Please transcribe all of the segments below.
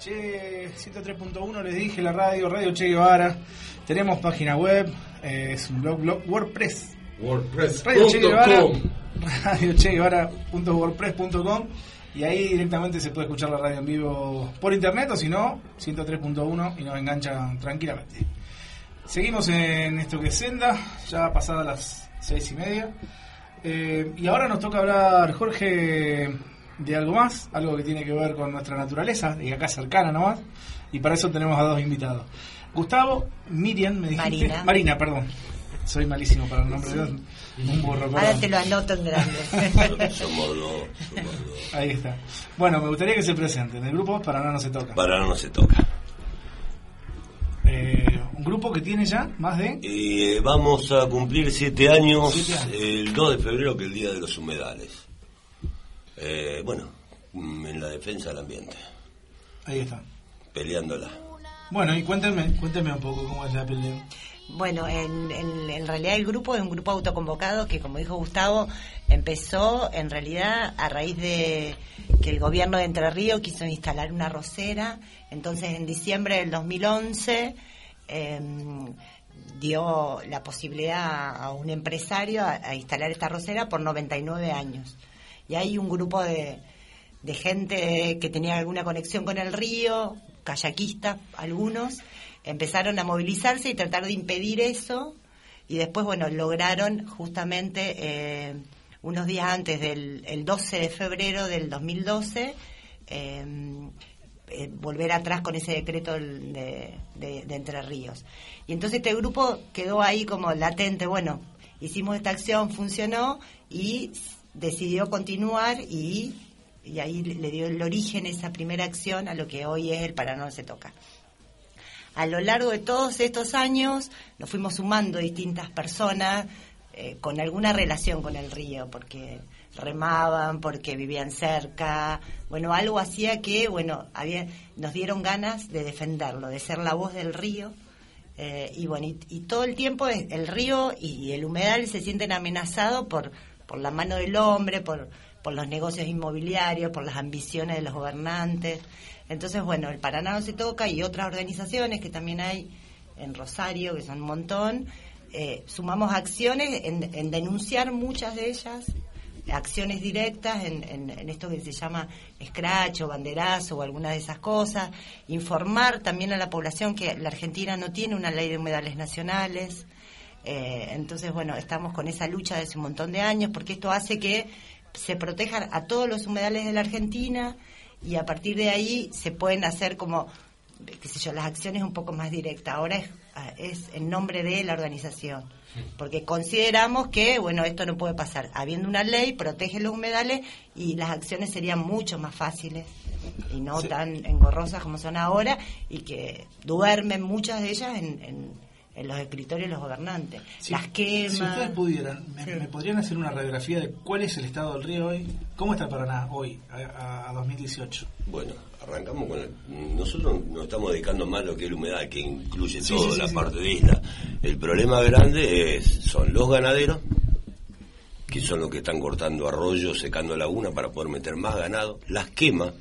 Che, 103.1 les dije la radio, Radio Che Guevara. Tenemos página web, eh, es un blog, blog WordPress. WordPress. Radio Che Guevara. Radio Che Guevara.wordpress.com y ahí directamente se puede escuchar la radio en vivo por internet o si no, 103.1 y nos enganchan tranquilamente. Seguimos en esto que es Senda, ya pasadas las seis y media. Eh, y ahora nos toca hablar, Jorge, de algo más, algo que tiene que ver con nuestra naturaleza, y acá cercana nomás, y para eso tenemos a dos invitados. Gustavo, Miriam, me dijiste. Marina. Marina, perdón. Soy malísimo para el nombre, un burro. Ahora perdón. te lo anoto en grande. Somos dos, somos dos. Ahí está. Bueno, me gustaría que se presenten. El grupo Paraná no se toca. Para no se toca. Eh, un grupo que tiene ya más de... Y eh, vamos a cumplir siete años, Siete años. el 2 de febrero, que es el Día de los Humedales. Eh, bueno, mm, en la defensa del ambiente, Ahí está. peleándola. Bueno, y cuéntenme, cuéntenme un poco cómo es la pelea. Bueno, en, en- en realidad el grupo es un grupo autoconvocado que, como dijo Gustavo, empezó en realidad a raíz de que el gobierno de Entre Ríos quiso instalar una rosera. Entonces, en diciembre del 2011 em, dio la posibilidad a un empresario a, a instalar esta rosera por 99 años. Y hay un grupo de, de gente que tenía alguna conexión con el río, kayakistas, algunos, empezaron a movilizarse y tratar de impedir eso y después, bueno, lograron justamente eh, unos días antes del el 12 de febrero del 2012 eh, eh, volver atrás con ese decreto de, de- de Entre Ríos. Y entonces este grupo quedó ahí como latente, bueno, hicimos esta acción, funcionó y decidió continuar y, y ahí le dio el origen esa primera acción a lo que hoy es el Paraná se toca. A lo largo de todos estos años nos fuimos sumando distintas personas eh, con alguna relación con el río, porque remaban, porque vivían cerca, bueno, algo hacía que, bueno, había, nos dieron ganas de defenderlo, de ser la voz del río. eh, y bueno, y, y todo el tiempo el río y el humedal se sienten amenazados por, por la mano del hombre, por, por los negocios inmobiliarios, por las ambiciones de los gobernantes. Entonces, bueno, el Paraná no se toca y otras organizaciones que también hay en Rosario, que son un montón, eh, sumamos acciones en, en denunciar muchas de ellas, acciones directas en, en- en esto que se llama scratch o banderazo o alguna de esas cosas, informar también a la población que la Argentina no tiene una ley de humedales nacionales, eh, entonces, bueno, estamos con esa lucha desde un montón de años porque esto hace que se protejan a todos los humedales de la Argentina y a partir de ahí se pueden hacer como, qué sé yo, las acciones un poco más directas. Ahora es, es en nombre de la organización. Porque consideramos que, bueno, esto no puede pasar. Habiendo una ley, protege los humedales y las acciones serían mucho más fáciles y no Sí. tan engorrosas como son ahora y que duermen muchas de ellas en, en- en los escritorios de los gobernantes. Si, las quemas. si ustedes pudieran, ¿me, Sí. me podrían hacer una radiografía de cuál es el estado del río hoy? ¿Cómo está Paraná hoy, a, a- a 2018? Bueno, arrancamos con el- nosotros nos estamos dedicando más a lo que es la humedad, que incluye Sí, toda sí, la sí. parte de isla. El problema grande es son los ganaderos, que son los que están cortando arroyos, secando laguna para poder meter más ganado, las quemas,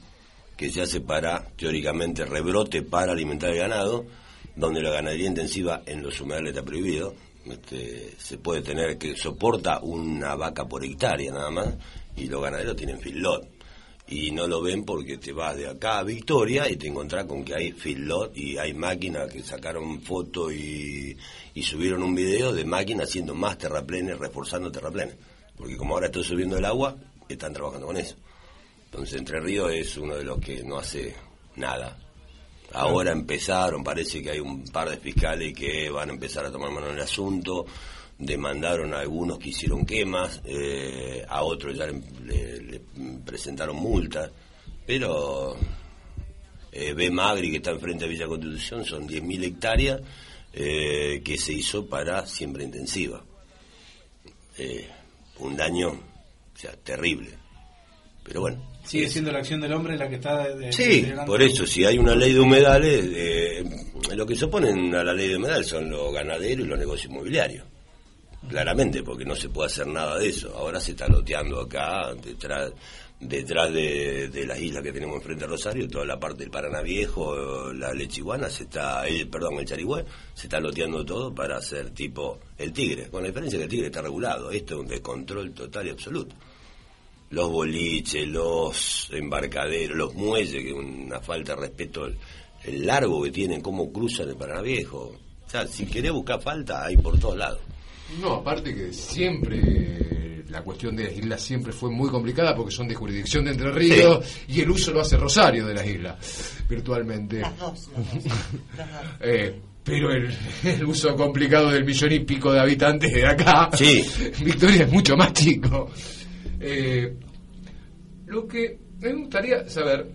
que se hace para, teóricamente, rebrote para alimentar el ganado, donde la ganadería intensiva en los humedales está prohibido. Este, se puede tener que soporta una vaca por hectárea nada más, y los ganaderos tienen feedlot y no lo ven porque te vas de acá a Victoria y te encontrás con que hay feedlot y hay máquinas que sacaron fotos y, y subieron un video de máquinas haciendo más terraplenes, reforzando terraplenes. Porque como ahora está subiendo el agua, están trabajando con eso. Entonces Entre Ríos es uno de los que no hace nada. Ahora empezaron, parece que hay un par de fiscales que van a empezar a tomar mano en el asunto, demandaron a algunos que hicieron quemas, eh, a otros ya le, presentaron multas, pero eh, B. Magri, que está enfrente de Villa Constitución, son 10.000 hectáreas eh, que se hizo para siembra intensiva. Eh, un daño, o sea, terrible. Pero bueno. Sigue siendo la acción del hombre la que está... de- de- Sí, por eso, si hay una ley de humedales, eh, lo que se oponen a la ley de humedales son los ganaderos y los negocios inmobiliarios. Claramente, porque no se puede hacer nada de eso. Ahora se está loteando acá, detrás, detrás de, de las islas que tenemos enfrente a Rosario, toda la parte del Paraná Viejo, la Lechiguana, se está, el, perdón, el Charigüe, se está loteando todo para hacer tipo el Tigre, con la diferencia que el Tigre está regulado, esto es un descontrol total y absoluto. Los boliches, los embarcaderos, los muelles, que es una falta de respeto, el, el largo que tienen, cómo cruzan el Paraná Viejo. O sea, si querés buscar falta, hay por todos lados. No, aparte que siempre la cuestión de las islas siempre fue muy complicada porque son de jurisdicción de Entre Ríos y el uso lo hace Rosario de las islas, virtualmente. Las dos, las dos, las dos. Eh, pero el, el uso complicado del millón y pico de habitantes de acá, Sí. Victoria es mucho más chico. Eh, lo que me gustaría saber,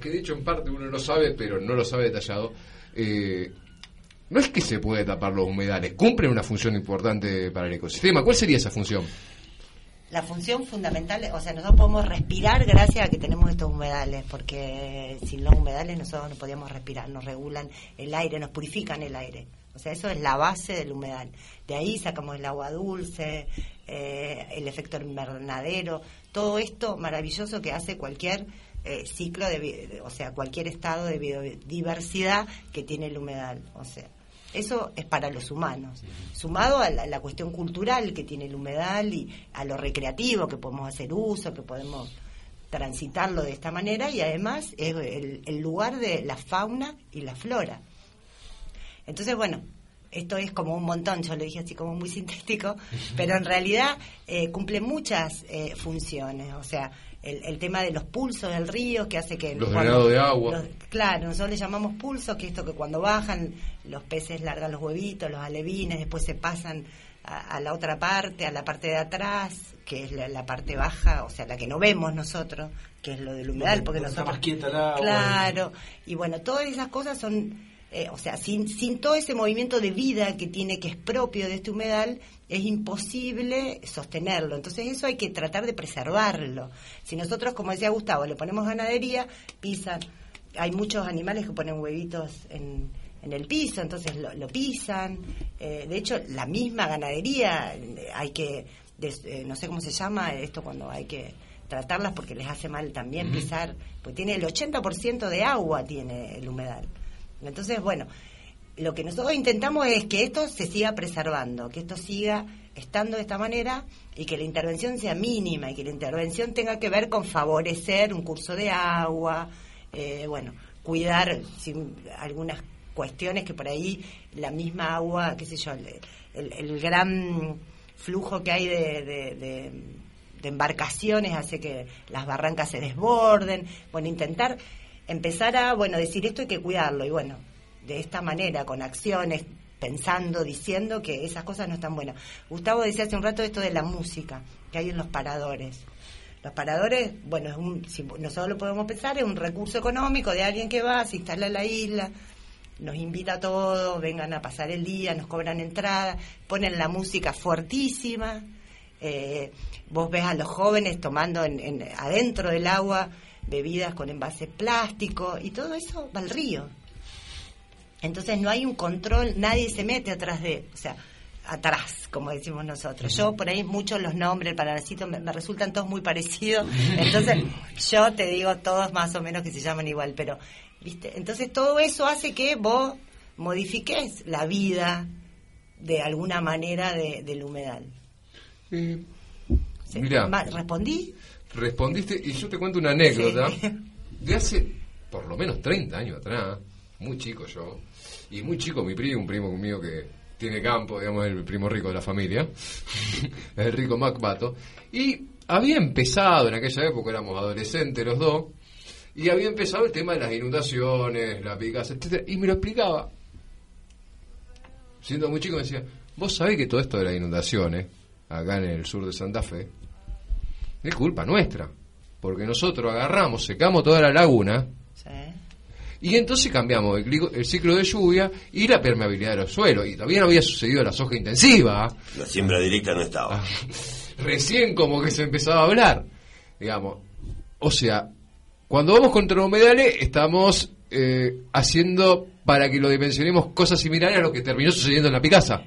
que de hecho en parte uno lo sabe, pero no lo sabe detallado, eh, no es que se puede tapar los humedales, cumplen una función importante para el ecosistema. ¿Cuál sería esa función? La función fundamental, o sea, nosotros podemos respirar gracias a que tenemos estos humedales, porque sin los humedales nosotros no podíamos respirar, nos regulan el aire, nos purifican el aire. O sea, eso es la base del humedal. De ahí sacamos el agua dulce, eh, el efecto invernadero, todo esto maravilloso que hace cualquier eh, ciclo, de, o sea, cualquier estado de biodiversidad que tiene el humedal. O sea, eso es para los humanos. Sumado a la, la cuestión cultural que tiene el humedal y a lo recreativo que podemos hacer uso, que podemos transitarlo de esta manera y además es el, el lugar de la fauna y la flora. Entonces, bueno, esto es como un montón, yo lo dije así como muy sintético, pero en realidad eh, cumple muchas eh, funciones. O sea, el, el tema de los pulsos del río que hace que... Los cuando- drenados de agua. los- claro, nosotros le llamamos pulso, que esto que cuando bajan los peces largan los huevitos, los alevines, después se pasan a, a la otra parte, a la parte de atrás, que es la, la parte baja, o sea, la que no vemos nosotros, que es lo del humedal, Donde- porque donde está nosotros... más quieta el agua. Claro, y bueno, todas esas cosas son, eh, o sea, sin, sin todo ese movimiento de vida que tiene, que es propio de este humedal, es imposible sostenerlo. Entonces eso hay que tratar de preservarlo. Si nosotros, como decía Gustavo, le ponemos ganadería, pisan, hay muchos animales que ponen huevitos en, en el piso, entonces lo, lo pisan. Eh, de hecho, la misma ganadería eh, hay que, des- eh, no sé cómo se llama esto cuando hay que tratarlas porque les hace mal también pisar, pues tiene el 80% de agua tiene el humedal. Entonces, bueno, lo que nosotros intentamos es que esto se siga preservando, que esto siga estando de esta manera y que la intervención sea mínima y que la intervención tenga que ver con favorecer un curso de agua, eh, bueno, cuidar si- algunas cuestiones que por ahí la misma agua, qué sé yo, el, el- el gran flujo que hay de- de- de embarcaciones hace que las barrancas se desborden, bueno, intentar empezar a, bueno, decir esto hay que cuidarlo y bueno, de esta manera, con acciones, pensando, diciendo que esas cosas no están buenas. Gustavo decía hace un rato esto de la música que hay en los paradores. Los paradores, bueno, es un, si nosotros lo podemos pensar, es un recurso económico de alguien que va, se instala en la isla, nos invita a todos, vengan a pasar el día, nos cobran entrada, ponen la música fuertísima, eh, vos ves a los jóvenes tomando en, en- adentro del agua bebidas con envase plástico y todo eso va al río. Entonces no hay un control, nadie se mete atrás de, o sea, atrás, como decimos nosotros. Yo por ahí muchos los nombres, el paradorcito, me, me resultan todos muy parecidos. Entonces yo te digo todos más o menos que se llaman igual, pero, ¿viste? Entonces todo eso hace que vos modifiques la vida de alguna manera de- del humedal. Eh, ¿Respondí? Respondiste y yo te cuento una anécdota Sí. de hace por lo menos 30 años atrás, muy chico yo, y muy chico mi primo, un primo mío que tiene campo, digamos, el primo rico de la familia, el rico Macbato, y había empezado en aquella época, éramos adolescentes los dos, y había empezado el tema de las inundaciones, la picas, etcétera, y me lo explicaba. Siendo muy chico me decía, vos sabés que todo esto de las inundaciones, acá en el sur de Santa Fe, es culpa nuestra. Porque nosotros agarramos, secamos toda la laguna Sí. y entonces cambiamos el, clico- el ciclo de lluvia y la permeabilidad de los suelos. Y todavía no había sucedido la soja intensiva. La siembra directa no estaba. Ah, Recién como que se empezaba a hablar. Digamos. O sea, cuando vamos contra los humedales estamos eh, haciendo para que lo dimensionemos cosas similares a lo que terminó sucediendo en la Picasa.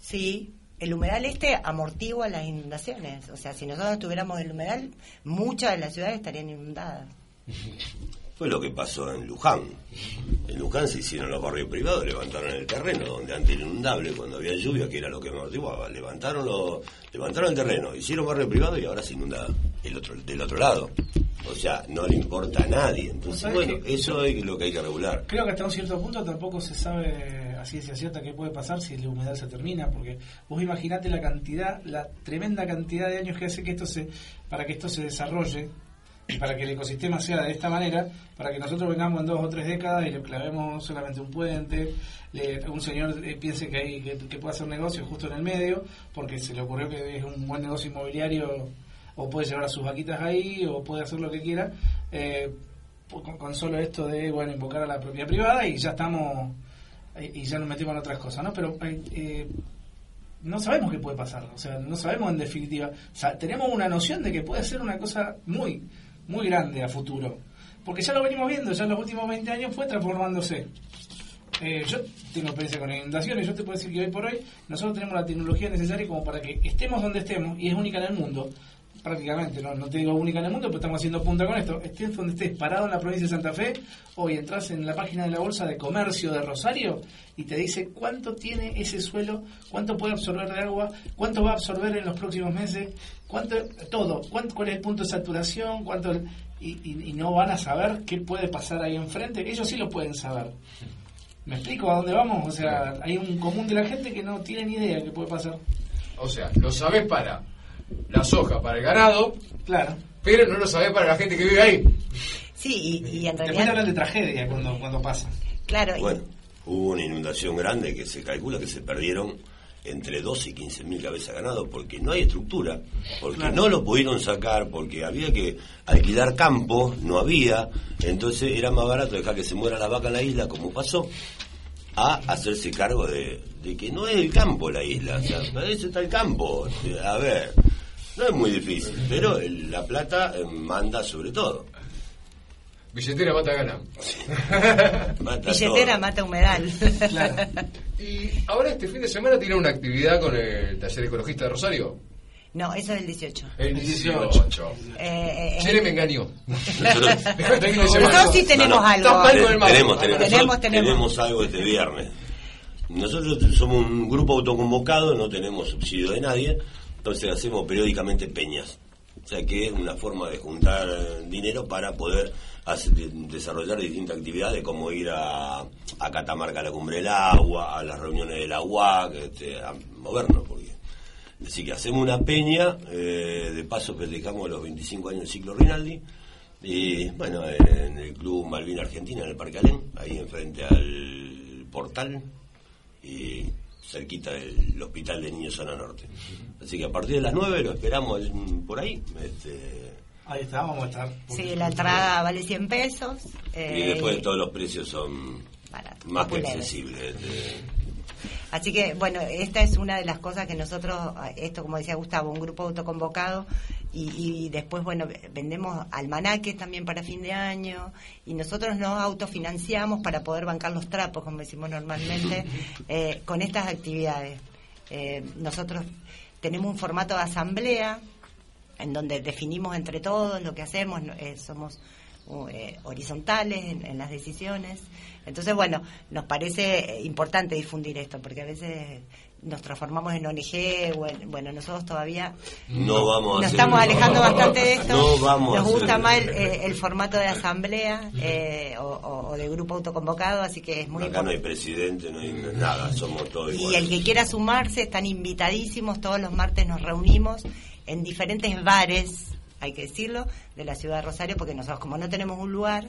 Sí, el humedal este amortigua las inundaciones. O sea, si nosotros tuviéramos el humedal, muchas de las ciudades estarían inundadas. Fue lo que pasó en Luján. En Luján se hicieron los barrios privados, levantaron el terreno, donde antes era inundable, cuando había lluvia, que era lo que amortiguaba. Levantaron, lo, levantaron el terreno, hicieron barrio privado y ahora se inunda el otro, del otro lado. O sea, no le importa a nadie. Entonces, ¿Sabes bueno, eso es lo que hay que regular. Creo que hasta un cierto punto tampoco se sabe ciencia cierta qué puede pasar si la humedad se termina, porque vos imaginate la cantidad, la tremenda cantidad de años que hace que esto se, para que esto se desarrolle, para que el ecosistema sea de esta manera, para que nosotros vengamos en dos o tres décadas y le clavemos solamente un puente, le- un señor eh, piense que, hay, que, que puede hacer negocio justo en el medio, porque se le ocurrió que es un buen negocio inmobiliario, o puede llevar a sus vaquitas ahí, o puede hacer lo que quiera, eh, con, con solo esto de bueno invocar a la propiedad privada y ya estamos y ya nos metemos en otras cosas no pero eh, eh, no sabemos qué puede pasar o sea no sabemos en definitiva. O sea, tenemos una noción de que puede ser una cosa muy muy grande a futuro porque ya lo venimos viendo ya en los últimos 20 años fue transformándose. Eh, yo tengo experiencia con inundaciones, yo te puedo decir que hoy por hoy nosotros tenemos la tecnología necesaria como para que estemos donde estemos, y es única en el mundo, prácticamente, no, no te digo única en el mundo, pero estamos haciendo punta con esto, estés donde estés parado en la provincia de Santa Fe, hoy entras en la página de la Bolsa de Comercio de Rosario y te dice cuánto tiene ese suelo, cuánto puede absorber de agua, cuánto va a absorber en los próximos meses, cuánto, todo, cuánto, cuál es el punto de saturación, cuánto... Y, y- y no van a saber qué puede pasar ahí enfrente, ellos sí lo pueden saber. ¿Me explico a dónde vamos? O sea, hay un común de la gente que no tiene ni idea de qué puede pasar. O sea, lo sabés para la soja, para el ganado, Claro. pero no lo sabés para la gente que vive ahí. Sí, y, y en Después realidad, hablan de tragedia cuando, cuando pasa. claro, y- Bueno, hubo una inundación grande que se calcula que se perdieron entre 12 y 15 mil cabezas de ganado porque no hay estructura, porque Claro. no lo pudieron sacar, porque había que alquilar campo, no había, entonces era más barato dejar que se muera la vaca en la isla, como pasó, a hacerse cargo de, de que no es el campo la isla, o sea, para eso está el campo, a ver, no es muy difícil, pero el- la plata eh, manda sobre todo. Billetera mata. Mata billetera todo. mata humedal. Claro. Y ahora este fin de semana tiene una actividad con el taller ecologista de Rosario. no, eso es el 18. El 18. 18. Eh, eh, Chile me engañó. Nosotros- Dejate que te lleve Nosotros sí tenemos No, no, algo. Estás mal con el mapa. Tenemos, tenemos, Tenemos, nosotros tenemos. tenemos algo este viernes. Nosotros somos un grupo autoconvocado, no tenemos subsidio de nadie, entonces hacemos periódicamente peñas. O sea que es una forma de juntar dinero para poder desarrollar distintas actividades, como ir a, a Catamarca a la Cumbre del Agua, a las reuniones de la este, a movernos. Porque, así que hacemos una peña, eh, de paso festejamos los 25 años del ciclo Rinaldi. Y bueno, en el Club Malvina Argentina, en el Parque Alén, ahí enfrente al portal y cerquita del Hospital de Niños Zona Norte. Así que a partir de las 9 lo esperamos mm, por ahí. Este, Ahí está, vamos a estar. Sí, la entrada vale 100 pesos. eh, y después todos los precios son Barato, más que accesibles. este. Así que, bueno, esta es una de las cosas que nosotros, esto como decía Gustavo, un grupo autoconvocado, y, y después, bueno, vendemos almanaques también para fin de año, y nosotros nos autofinanciamos para poder bancar los trapos, como decimos normalmente, eh, con estas actividades. Eh, nosotros tenemos un formato de asamblea, en donde definimos entre todos lo que hacemos, eh, somos uh, eh, horizontales en, en las decisiones. Entonces, bueno, nos parece importante difundir esto, porque a veces nos transformamos en ONG, o en- bueno, nosotros todavía No vamos a nos hacer- estamos alejando bastante de esto. No vamos nos gusta más el, eh, el formato de asamblea eh, o, de grupo autoconvocado, así que es muy Acá no hay importante. presidente, no hay nada, somos todos Y el que quiera sumarse, están invitadísimos. Todos los martes nos reunimos en diferentes bares, hay que decirlo, de la ciudad de Rosario, porque nosotros, como no tenemos un lugar,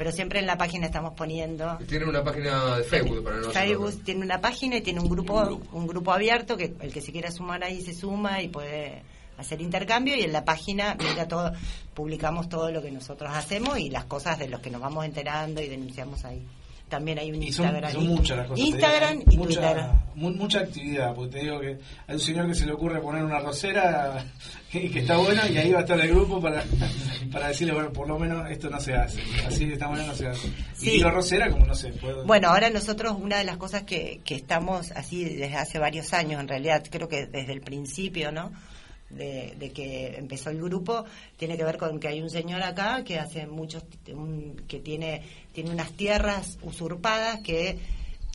pero siempre en la página estamos poniendo. Tienen una página de Facebook para nosotros. Facebook tiene una página y tiene un grupo, un grupo abierto que el que se quiera sumar ahí se suma y puede hacer intercambio y en la página mira todo publicamos todo lo que nosotros hacemos y las cosas de los que nos vamos enterando y denunciamos ahí también hay un Y son, Instagram. son muchas las cosas. Instagram y mucha, Twitter. mu- mucha actividad, porque te digo que hay un señor que se le ocurre poner una rosera que, que está buena y ahí va a estar el grupo para, para decirle, bueno, por lo menos esto no se hace. Así de esta manera no se hace. Sí. Y digo rosera como no sé. Puedo, Bueno, ahora nosotros una de las cosas que, que estamos así desde hace varios años, en realidad creo que desde el principio, ¿no? De, de que empezó el grupo tiene que ver con que hay un señor acá que hace muchos un- que tiene tiene unas tierras usurpadas que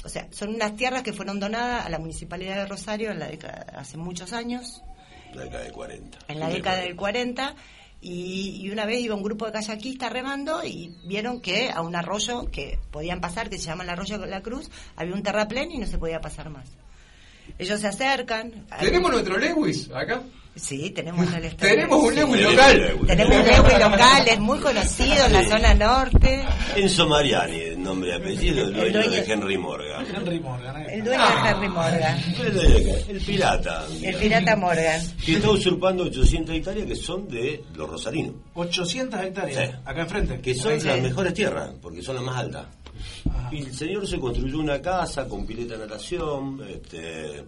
o sea son unas tierras que fueron donadas a la municipalidad de Rosario en la década, hace muchos años La década del 40. en la década del 40 y, y una vez iba un grupo de kayakistas remando y vieron que a un arroyo que podían pasar, que se llama el arroyo de la Cruz, había un terraplén y no se podía pasar más. Ellos se acercan. ¿Tenemos nuestro Lewis acá? Sí, tenemos en el estadio. Tenemos un Sí. Lewis Tenemos local. Tenemos un Lewis local, es muy conocido en la Sí. zona norte. Enzo Mariani, el nombre y apellido, el dueño, dueño- de Henry Morgan. Henry Morgan. ahí El dueño de Henry Morgan. El, el pirata. El pirata Morgan. Que está usurpando 800 hectáreas que son de los rosarinos. 800 hectáreas, Sí. acá enfrente. Que son las sí. mejores tierras, porque son las más altas. Ajá. Y el señor se construyó una casa con pileta de natación, este,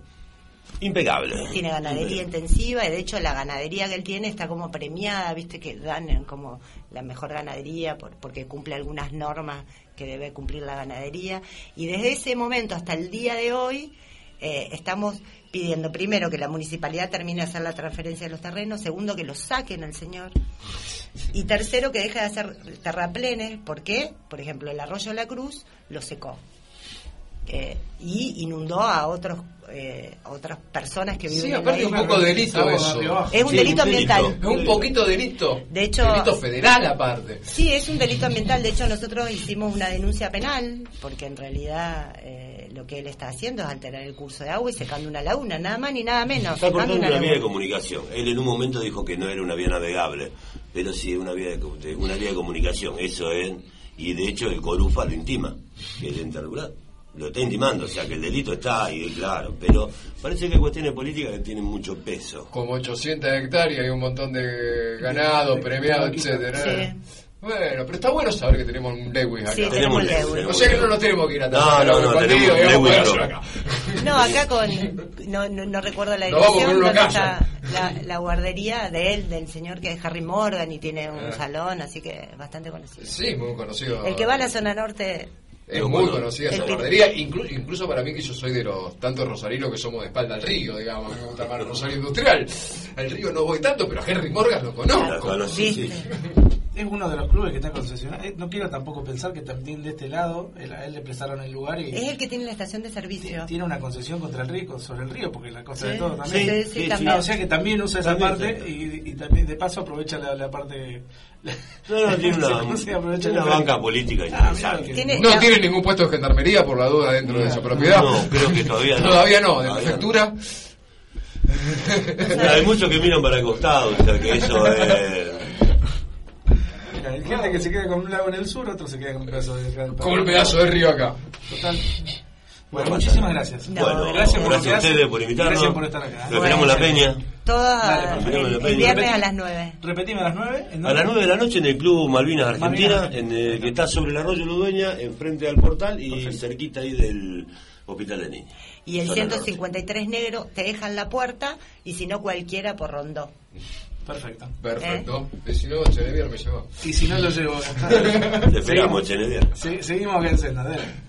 impecable. Tiene ganadería intensiva y de hecho la ganadería que él tiene está como premiada, viste que dan como la mejor ganadería por- porque cumple algunas normas que debe cumplir la ganadería y desde ese momento hasta el día de hoy eh, estamos pidiendo primero que la municipalidad termine de hacer la transferencia de los terrenos, segundo que lo saquen al señor y tercero que deje de hacer terraplenes, ¿por qué? Por ejemplo, el arroyo de la Cruz lo secó. Eh, y inundó a otros eh, a otras personas que viven Sí, en la aparte un isla. poco delito eso. Es un Sí, delito un delito. ambiental. Es un poquito delito. De hecho- Delito federal aparte. Sí, es un delito ambiental. De hecho, nosotros hicimos una denuncia penal porque en realidad eh, lo que él está haciendo es alterar el curso de agua y secando una laguna, nada más ni nada menos. Está cortando una vía de comunicación. Él en un momento dijo que no era una vía navegable, pero sí una vía de, de- una vía de comunicación. Eso es, y de hecho el Corufa lo intima, que el ente regular. Lo está intimando, o sea que el delito está ahí, claro, pero parece que hay cuestiones políticas que tienen mucho peso. Como 800 hectáreas y un montón de ganado, premiado, etcétera. Sí. Bueno, pero está bueno saber que tenemos un Lewis acá. Sí, Tenemos tenemos Lewis, O sea que no nos tenemos que ir a No, no, no, tenemos digamos, Lewis acá. No, acá con. No, no, no recuerdo la dirección casa. está la, la guardería de él, del señor que es Harry Morgan y tiene un Ah. salón, así que bastante conocido. Sí, muy conocido. El que va a la zona norte. Es Muy bueno. conocida esa guardería, inclu- incluso para mí que yo soy de los tantos rosarinos que somos de espalda al río, digamos, me gusta más el Rosario Industrial. Al río no voy tanto, pero a Henry Morgan lo conozco. conocí, sí. Es uno de los clubes que está concesionado. Eh, No quiero tampoco pensar que también de este lado, él- a él le prestaron el lugar y Es el que tiene la estación de servicio. tiene una concesión contra el río, sobre el río, porque la cosa Sí, de todo también. sí, Sí, sí, también. Ah, o sea que también usa esa parte sí. y, y también de paso aprovecha la, la parte. la- No, no, tiene una, ¿Cómo se aprovecha una la- banca política Ah, Tiene- No la- tiene ningún puesto de gendarmería por la duda dentro de su propiedad. No, creo que todavía no. Todavía no, de prefectura. no. Hay muchos que miran para el costado, o sea que eso es... Mira, hay gente que se queda con un lago en el sur, otro se queda con un pedazo de. Con un pedazo de río acá. Total. Bueno, Bueno, muchísimas gracias. No, bueno, gracias gracias, por que a ustedes por invitarnos. Gracias por estar acá. Lo esperamos en la peña. Todas el, viernes a las 9. Repetime a las 9. ¿en A las dónde? 9 de la noche en el Club Malvinas Argentina, Malvinas. en el que está sobre el arroyo Ludueña, enfrente al portal y cerquita ahí del Hospital de Niños. Y el Zona norte. 153 negro te dejan la puerta y si no cualquiera por rondó. Perfecto. Perfecto. Y si no, Chenevier me llevó. Y si no lo llevo. Te esperamos, Chenedier. Se- seguimos acá en Senda, dale.